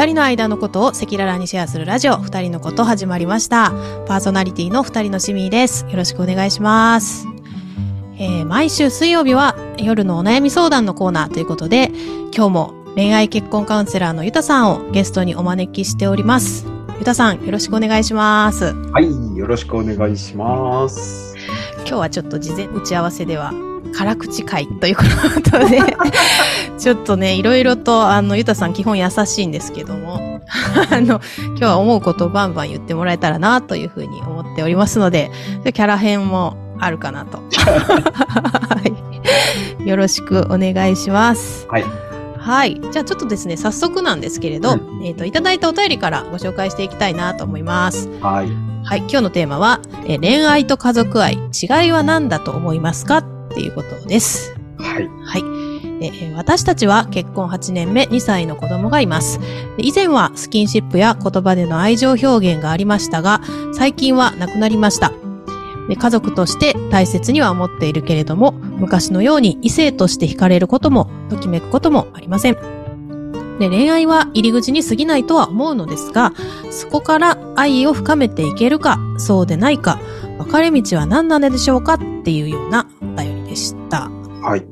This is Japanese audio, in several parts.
二人の間のことを赤裸々にシェアするラジオ、二人のこと始まりました。パーソナリティの二人のしみです。よろしくお願いします。えー毎週水曜日は夜のお悩み相談のコーナーということで、今日も恋愛結婚カウンセラーのゆたさんをゲストにお招きしております。ゆたさん、よろしくお願いします。はい、よろしくお願いします。今日はちょっと事前打ち合わせでは辛口会ということで ちょっとねいろいろとあのゆたさん基本優しいんですけどもあの今日は思うことをバンバン言ってもらえたらなというふうに思っておりますのでキャラ編もあるかなと、はい、よろしくお願いします。はい。はい。じゃあちょっとですね早速なんですけれど、うん。えっ、といただいたお便りからご紹介していきたいなと思います。はい。はい、今日のテーマは、えー恋愛と家族愛、違いは何だと思いますか？っていうことです。はい。はい。私たちは結婚8年目2歳の子供がいます。で以前はスキンシップや言葉での愛情表現がありましたが、最近はなくなりました。で家族として大切には思っているけれども、昔のように異性として惹かれることも、ときめくこともありません。で恋愛は入り口に過ぎないとは思うのですが、そこから愛を深めていけるか、そうでないか、分かれ道は何なのでしょうかっていうようなでした。はい。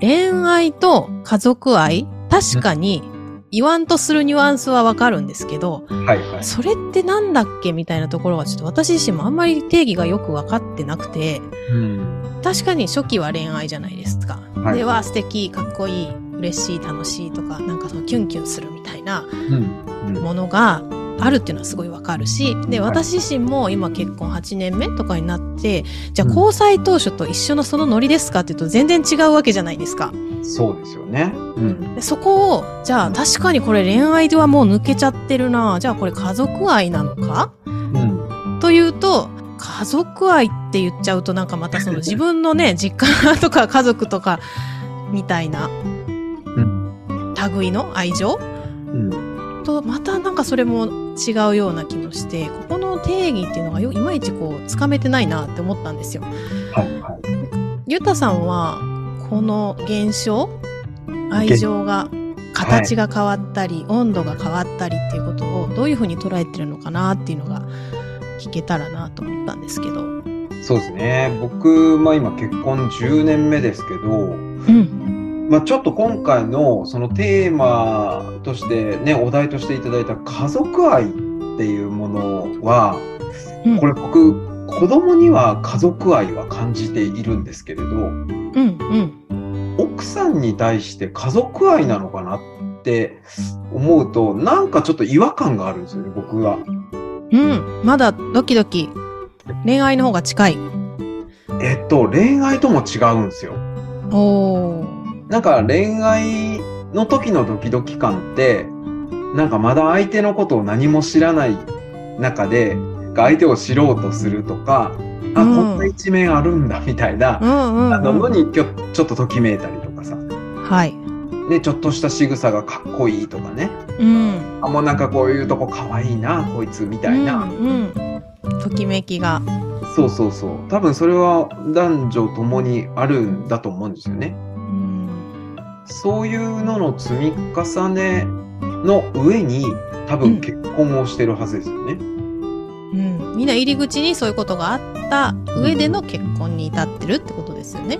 恋愛と家族愛？確かに言わんとするニュアンスはわかるんですけど、はい。はい。それってなんだっけみたいなところはちょっと私自身もあんまり定義がよくわかってなくて、うん。確かに初期は恋愛じゃないですか。はいでは素敵、かっこいい、嬉しい、楽しいとか、なんかそのキュンキュンするみたいなうん。うん。あるっていうのはすごいわかるし、で、はい私自身も今結婚8年目とかになって、じゃあうん交際当初と一緒のそのノリですかっていうと全然違うわけじゃないですか。そうですよね。うん。でそこを、じゃあ確かにこれ恋愛ではもう抜けちゃってるな。じゃあこれ家族愛なのか？うん。というと、家族愛って言っちゃうとなんかまたその 自分のね、実家とか家族とかみたいなうん。類の愛情？うん。と、またなんかそれも違うような気もして、ここの定義っていうのがよいまいちこう、つかめてないなって思ったんですよ。はい。はい。ゆたさんは、この現象愛情が、形が変わったり、温度が変わったりっていうことをどういうふうに捉えてるのかなっていうのが聞けたらなと思ったんですけど。そうですね。僕、まあ今結婚10年目ですけど、うん。まあちょっと今回のそのテーマとしてね、お題としていただいた家族愛っていうものは、うんこれ僕、子供には家族愛は感じているんですけれど、うん。うん。奥さんに対して家族愛なのかなって思うと、なんかちょっと違和感があるんですよね、僕は。うん。まだドキドキ。恋愛の方が近い。えっと、恋愛とも違うんですよ。おー。なんか恋愛の時のドキドキ感って、なんかまだ相手のことを何も知らない中で、相手を知ろうとするとか、あ、うんこんな一面あるんだみたいな、あののうん。にちょっとときめいたりとかさ、はい。ね、ちょっとした仕草がかっこいいとかね、うん。あ、もうなんかこういうとこかわいいな、こいつみたいな。うん、うん。ときめきが。そうそうそう。多分それは男女ともにあるんだと思うんですよね。うん。そういうのの積み重ねの上に多分結婚をしてるはずですよね。うん。みんな入り口にそういうことがあった上での結婚に至ってるってことですよね。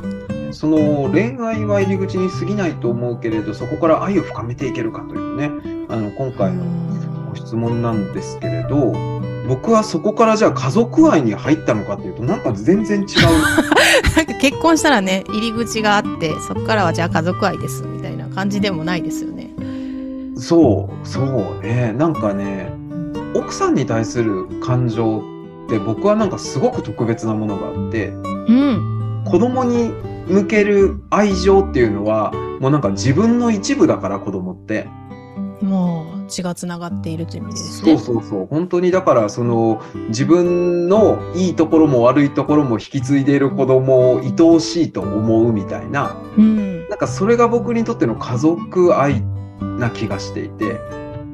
その恋愛は入り口に過ぎないと思うけれど、そこから愛を深めていけるかというね、あの今回のご質問なんですけれど、僕はそこからじゃあ家族愛に入ったのかというと、なんか全然違う。なんか結婚したらね、入り口があって、そこからはじゃあ家族愛ですみたいな感じでもないですよね。そう、そうね。なんかね、奥さんに対する感情って僕はなんかすごく特別なものがあって、うん。子供に向ける愛情っていうのは、もうなんか自分の一部だから子供って。もう血がつながっているという意味でですそうね。そうそう。本当にだからその自分のいいところも悪いところも引き継いでいる子供を愛おしいと思うみたいな、うん。なんかそれが僕にとっての家族愛な気がしていて、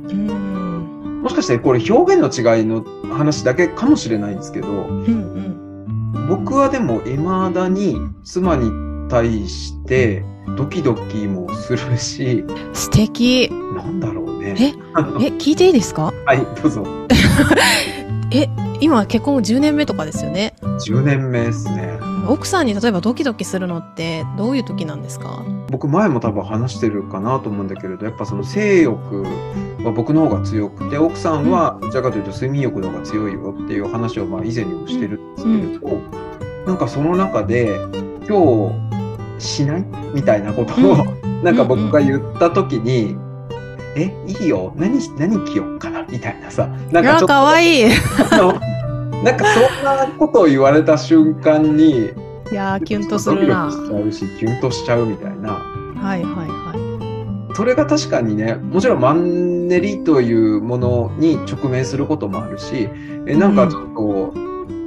うん。もしかしてこれ表現の違いの話だけかもしれないんですけど、うんうん。僕はでも未だに妻に対してドキドキもするし、素敵。なんだろうね。え、え、聞いていいですか？はい、どうぞ。え、今結婚10年目とかですよね？10年目ですね。奥さんに例えばドキドキするのってどういう時なんですか？僕前も多分話してるかなと思うんだけれどやっぱその性欲は僕の方が強くて奥さんはどちらかというと睡眠欲の方が強いよっていう話をまあ以前にもしてるんですけれど、なんかその中で今日しない？みたいなことを、なんか僕が言った時に、えいいよ何何着ようかな？みたいなさなんかちょっとかわいい。なんかそんなことを言われた瞬間にやー、キュンとするな。ドキドキしちゃうしキュンとしちゃうみたいな。はいはいはそれが確かにねもちろんマンネリというものに直面することもあるしえなんかちょっと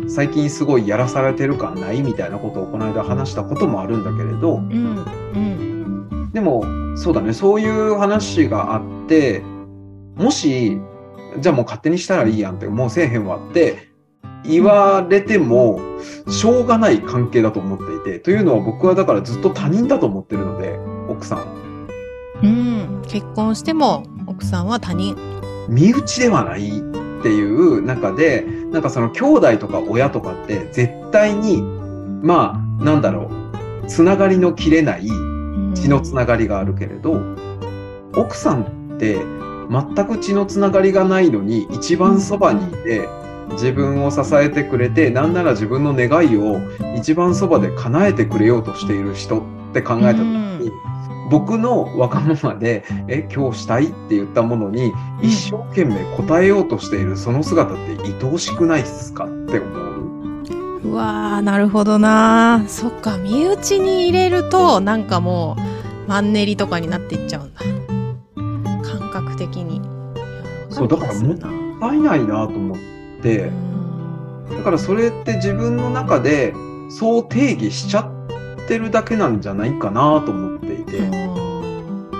最近すごいやらされてる感ない？みたいなことをこの間話したこともあるんだけれどい。うん。うん。でもそうだねそういう話があってもしじゃあもう勝手にしたらいいやんってもうせえへんわって言われてもしょうがない関係だと思っていてというのは僕はだからずっと他人だと思ってるので奥さんは。うん。結婚しても奥さんは他人。身内ではないっていう中でなんかその兄弟とか親とかって絶対にまあなんだろうつながりの切れない血のつながりがあるけれど奥さんって全く血のつながりがないのに一番そばにいて自分を支えてくれてなんなら自分の願いを一番そばで叶えてくれようとしている人って考えた時に、僕のわがままで「え今日したい?」って言ったものに一生懸命答えようとしているその姿って愛おしくないですかって思う。うわー、なるほどなー。そっか、身内に入れると、なんかもう、マンネリとかになっていっちゃうんだ。感覚的に。そうだからもったいないなと思ってだからそれって自分の中でそう定義しちゃってるだけなんじゃないかなと思っていて。うん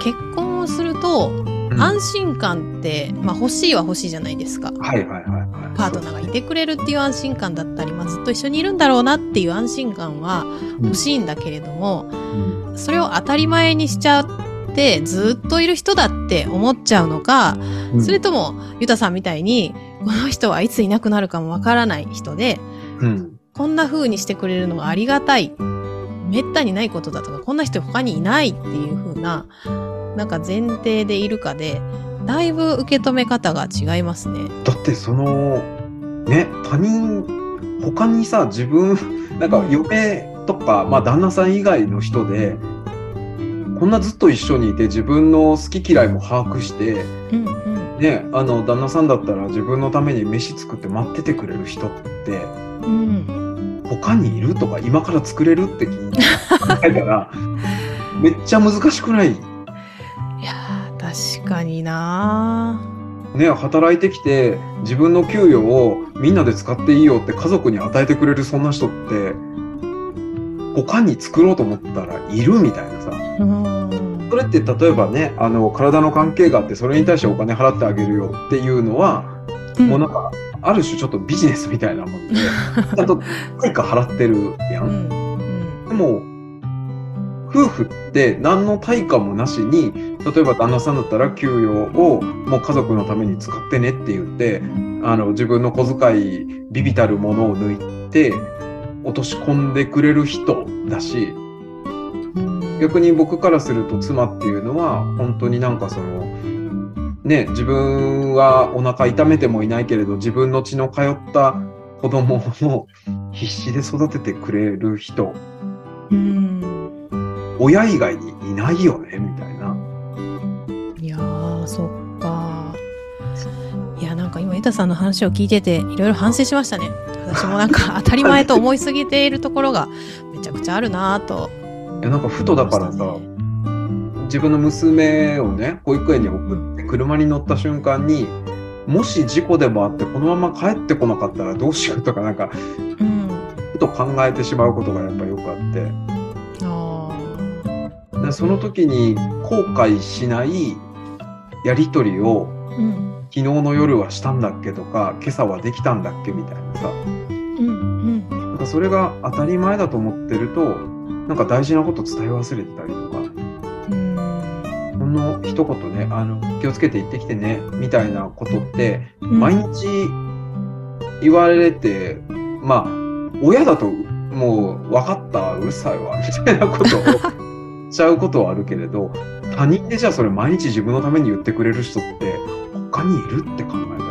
結婚をすると、うん安心感って、まあ欲しいは欲しいじゃないですか。はいはいはいはい。パートナーがいてくれるっていう安心感だったり、まあ、ずっと一緒にいるんだろうなっていう安心感は欲しいんだけれども、うん。それを当たり前にしちゃって、ずっといる人だって思っちゃうのか、うん。それとも、ゆたさんみたいに、この人はいついなくなるかもわからない人で、うん。こんな風にしてくれるのがありがたい。めったにないことだとか、こんな人他にいないっていう風な、なんか前提でいるかで、だいぶ受け止め方が違いますね。だってそのね他人他にさ自分 なんか嫁とか、まあ、旦那さん以外の人でこんなずっと一緒にいて自分の好き嫌いも把握してうんうん。ねあの旦那さんだったら自分のために飯作って待っててくれる人ってうん。他にいるとか今から作れるって聞いたら めっちゃ難しくない？確かになね、働いてきて自分の給与をみんなで使っていいよって家族に与えてくれるそんな人って他に作ろうと思ったらいるみたいなさうん。それって例えばねあの体の関係があってそれに対してお金払ってあげるよっていうのは、もうなんかある種ちょっとビジネスみたいなもんで ちゃんと対価払ってるや。うんん。うん。でも夫婦って何の対価もなしに例えば旦那さんだったら給与をもう家族のために使ってねって言ってあの自分の小遣いビビたるものを抜いて落とし込んでくれる人だし逆に僕からすると妻っていうのは本当になんかそのね自分はお腹痛めてもいないけれど自分の血の通った子供を必死で育ててくれる人うん。親以外にいないよねみたいな。いやー、そっか。いや、なんか今、ゆたさんの話を聞いてて、いろいろ反省しましたね。私もなんか当たり前と思いすぎているところがめちゃくちゃあるなぁと。いやなんかふとだからさ、自分の娘をね保育園に送って車に乗った瞬間にもし事故でもあってこのまま帰ってこなかったらどうしようとかなんかうん。ふと考えてしまうことがやっぱよくあってあでその時に後悔しないやり取りをーうん。昨日の夜はしたんだっけとか今朝はできたんだっけみたいなさうん。うん。なんかそれが当たり前だと思ってるとなんか大事なこと伝え忘れてたりとかうん。こんの一言ね、あの、気をつけて行ってきてね、みたいなことって、うん毎日言われて、まあ、親だともう分かった、うるさいわ、みたいなことをちゃうことはあるけれど、他人でじゃあそれ毎日自分のために言ってくれる人って他にいるって考えた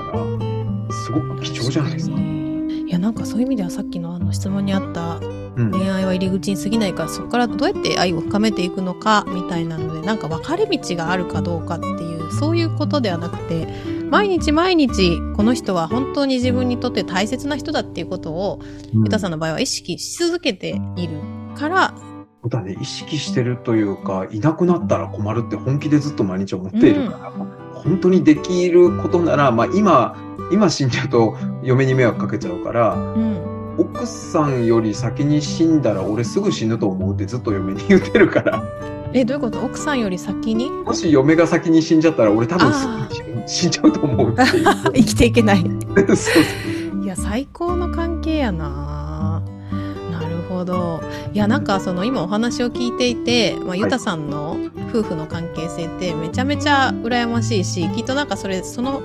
ら、すごく貴重じゃないですか。いや、なんかそういう意味ではさっきのあの質問にあったうん。恋愛は入り口に過ぎないからそこからどうやって愛を深めていくのかみたいなのでなんか分かれ道があるかどうかっていうそういうことではなくて毎日毎日この人は本当に自分にとって大切な人だっていうことをうんユタさんの場合は意識し続けているから、そうだね、意識してるというか、いなくなったら困るって本気でずっと毎日思っているから、本当にできることなら、まあ今、今死んじゃうと嫁に迷惑かけちゃうから、うん、奥さんより先に死んだら俺すぐ死ぬと思うってずっと嫁に言ってるから、えどういうこと？奥さんより先に？もし嫁が先に死んじゃったら俺多分死んじゃうと思う。生きていけない。そうそう。いや最高の関係やなほど。いやなんかその今お話を聞いていて、まあ、ゆたさんの夫婦の関係性ってめちゃめちゃ羨ましいしきっとなんかそれその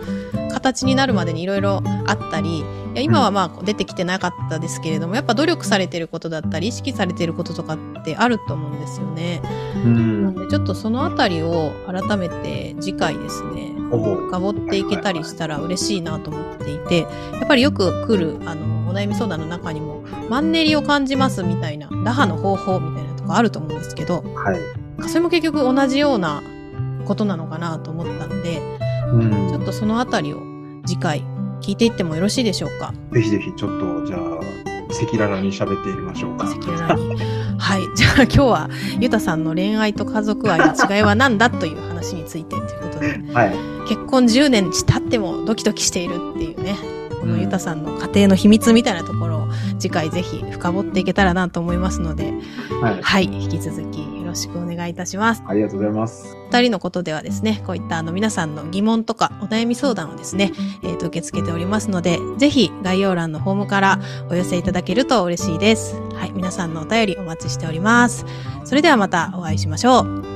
形になるまでにいろいろあったりいや今はまあ出てきてなかったですけれどもやっぱ努力されてることだったり意識されてることとかってあると思うんですよね。うんなんでちょっとそのあたりを改めて次回ですね深掘っていけたりしたら嬉しいなと思っていてやっぱりよく来るあのお悩み相談の中にもマンネリを感じますみたいな打破の方法みたいなとこあると思うんですけどはい。それも結局同じようなことなのかなと思ったのでうん。ちょっとそのあたりを次回聞いていってもよろしいでしょうか？ぜひぜひちょっとじゃあ赤裸々に喋っていきましょうか。赤裸々に。はい。じゃあ今日はゆたさんの恋愛と家族愛の違いは何だという話についてということで。はい。結婚10年経ってもドキドキしているっていうねこのゆたさんの家庭の秘密みたいなところを次回ぜひ深掘っていけたらなと思いますので。はい。はい。引き続きよろしくお願いいたします。ありがとうございます。二人のことではですねこういったあの皆さんの疑問とかお悩み相談をですね、えーと受け付けておりますのでぜひ概要欄のフォームからお寄せいただけると嬉しいです。はい皆さんのお便りお待ちしております。それではまたお会いしましょう